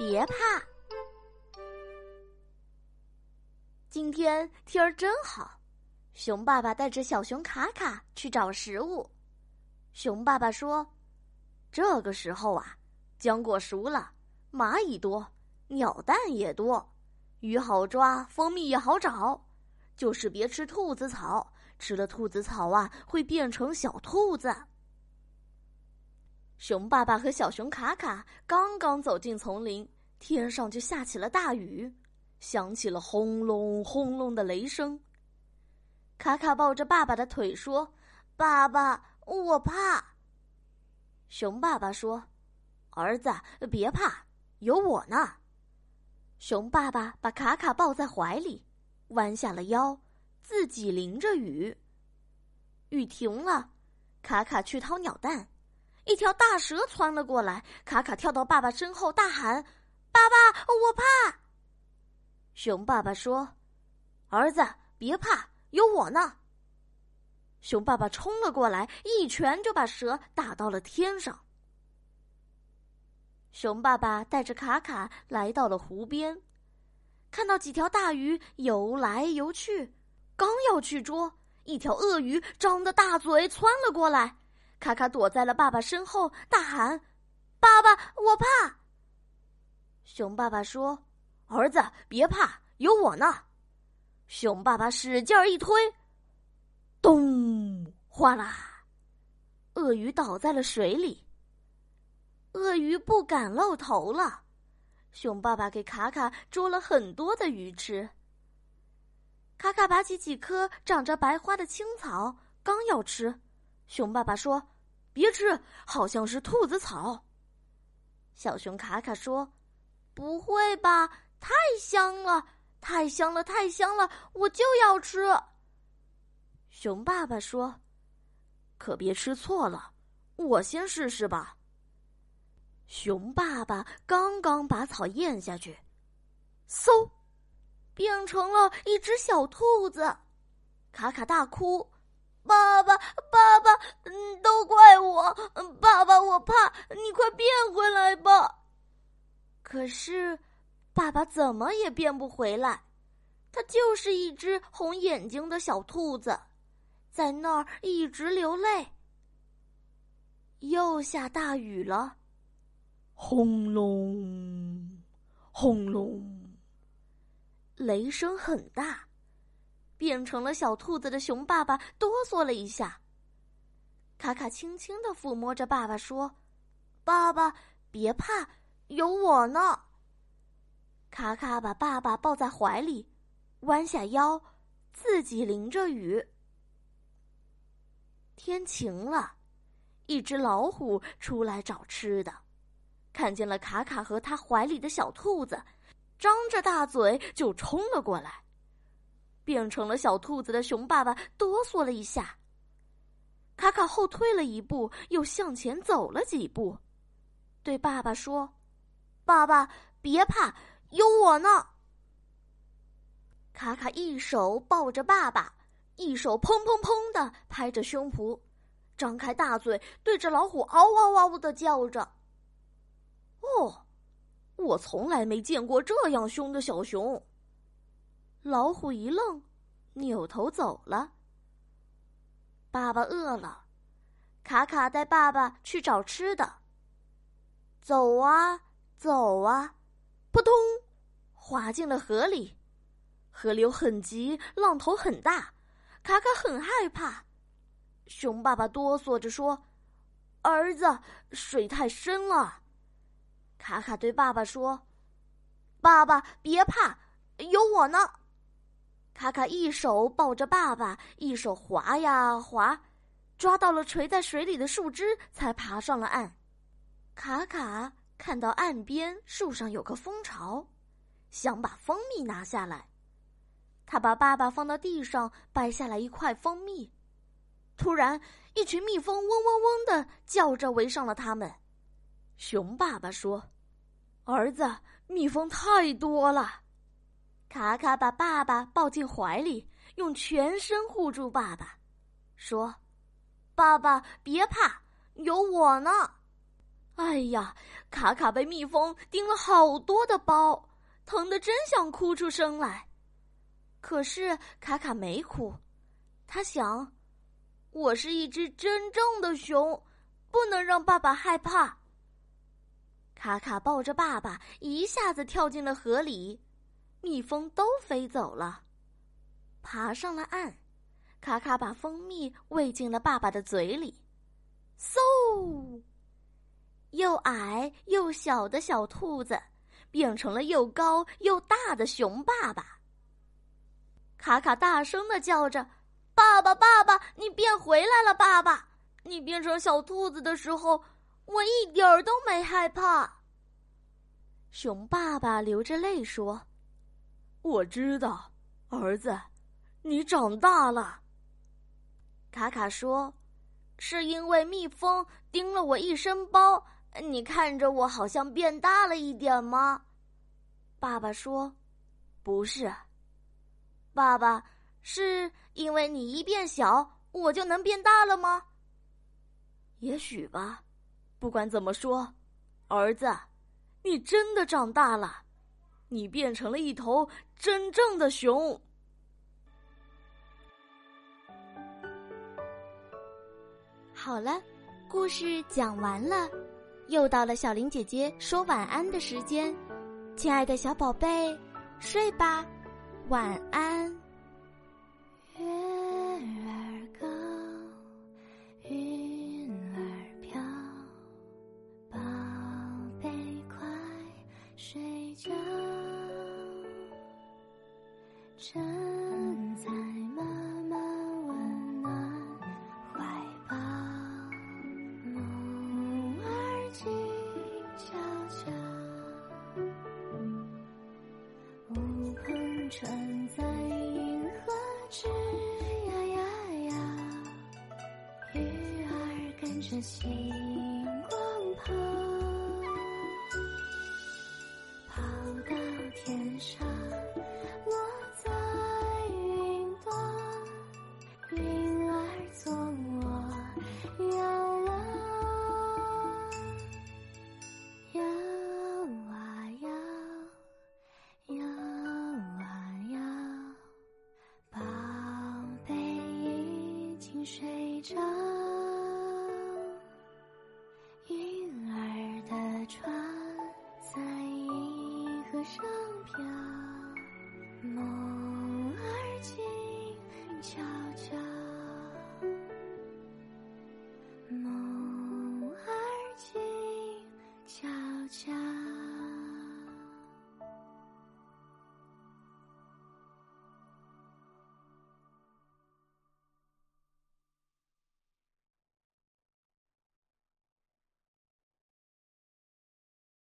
别怕。今天天儿真好，熊爸爸带着小熊卡卡去找食物。熊爸爸说：“这个时候啊，浆果熟了，蚂蚁多，鸟蛋也多，鱼好抓，蜂蜜也好找，就是别吃兔子草，吃了兔子草啊，会变成小兔子。”熊爸爸和小熊卡卡刚刚走进丛林，天上就下起了大雨，响起了轰隆轰隆的雷声。卡卡抱着爸爸的腿说：“爸爸，我怕。”熊爸爸说：“儿子，别怕，有我呢。”熊爸爸把卡卡抱在怀里，弯下了腰，自己淋着雨。雨停了，卡卡去掏鸟蛋。一条大蛇窜了过来，卡卡跳到爸爸身后，大喊：“爸爸，我怕！”熊爸爸说：“儿子，别怕，有我呢。”熊爸爸冲了过来，一拳就把蛇打到了天上。熊爸爸带着卡卡来到了湖边，看到几条大鱼游来游去，刚要去捉，一条鳄鱼张着大嘴窜了过来。卡卡躲在了爸爸身后，大喊：“爸爸，我怕！”熊爸爸说：“儿子，别怕，有我呢。”熊爸爸使劲儿一推，咚！哗啦，鳄鱼倒在了水里。鳄鱼不敢露头了。熊爸爸给卡卡捉了很多的鱼吃。卡卡拔起几颗长着白花的青草，刚要吃。熊爸爸说：“别吃，好像是兔子草。”小熊卡卡说：“不会吧，太香了，太香了，太香了，我就要吃。”熊爸爸说：“可别吃错了，我先试试吧。”熊爸爸刚刚把草咽下去，嗖，变成了一只小兔子。卡卡大哭。爸爸，爸爸，嗯，都怪我，爸爸，我怕，你快变回来吧。可是，爸爸怎么也变不回来，他就是一只红眼睛的小兔子，在那儿一直流泪。又下大雨了，轰隆，轰隆，雷声很大。变成了小兔子的熊爸爸哆嗦了一下。卡卡轻轻的抚摸着爸爸说：“爸爸，别怕，有我呢。”卡卡把爸爸抱在怀里，弯下腰，自己淋着雨。天晴了，一只老虎出来找吃的，看见了卡卡和他怀里的小兔子，张着大嘴就冲了过来。变成了小兔子的熊爸爸哆嗦了一下。卡卡后退了一步，又向前走了几步，对爸爸说：“爸爸，别怕，有我呢。”卡卡一手抱着爸爸，一手砰砰砰的拍着胸脯，张开大嘴对着老虎嗷嗷嗷的叫着。哦，我从来没见过这样凶的小熊。老虎一愣，扭头走了。爸爸饿了，卡卡带爸爸去找吃的。走啊走啊，扑通，滑进了河里。河流很急，浪头很大，卡卡很害怕。熊爸爸哆嗦着说：“儿子，水太深了。”卡卡对爸爸说：“爸爸别怕，有我呢。”卡卡一手抱着爸爸，一手划呀划，抓到了垂在水里的树枝，才爬上了岸。卡卡看到岸边树上有个蜂巢，想把蜂蜜拿下来。他把爸爸放到地上，掰下来一块蜂蜜。突然，一群蜜蜂嗡嗡嗡的叫着围上了他们。熊爸爸说：“儿子，蜜蜂太多了。”卡卡把爸爸抱进怀里，用全身护住爸爸，说：“爸爸别怕，有我呢。”哎呀，卡卡被蜜蜂叮了好多的包，疼得真想哭出声来。可是卡卡没哭，他想：我是一只真正的熊，不能让爸爸害怕。卡卡抱着爸爸，一下子跳进了河里，蜜蜂都飞走了，爬上了岸。卡卡把蜂蜜喂进了爸爸的嘴里，嗖！又矮又小的小兔子变成了又高又大的熊爸爸。卡卡大声的叫着：“爸爸，爸爸，你变回来了！爸爸，你变成小兔子的时候，我一点儿都没害怕。”熊爸爸流着泪说：“我知道，儿子，你长大了。”卡卡说：“是因为蜜蜂叮了我一身包，你看着我好像变大了一点吗？”爸爸说：“不是。”爸爸是因为你一变小，我就能变大了吗？也许吧。不管怎么说，儿子，你真的长大了，你变成了一头真正的熊。好了，故事讲完了，又到了小林姐姐说晚安的时间，亲爱的小宝贝，睡吧，晚安。月儿高，云儿飘，宝贝快睡觉。船在银河之呀呀呀，鱼儿跟着星睡着。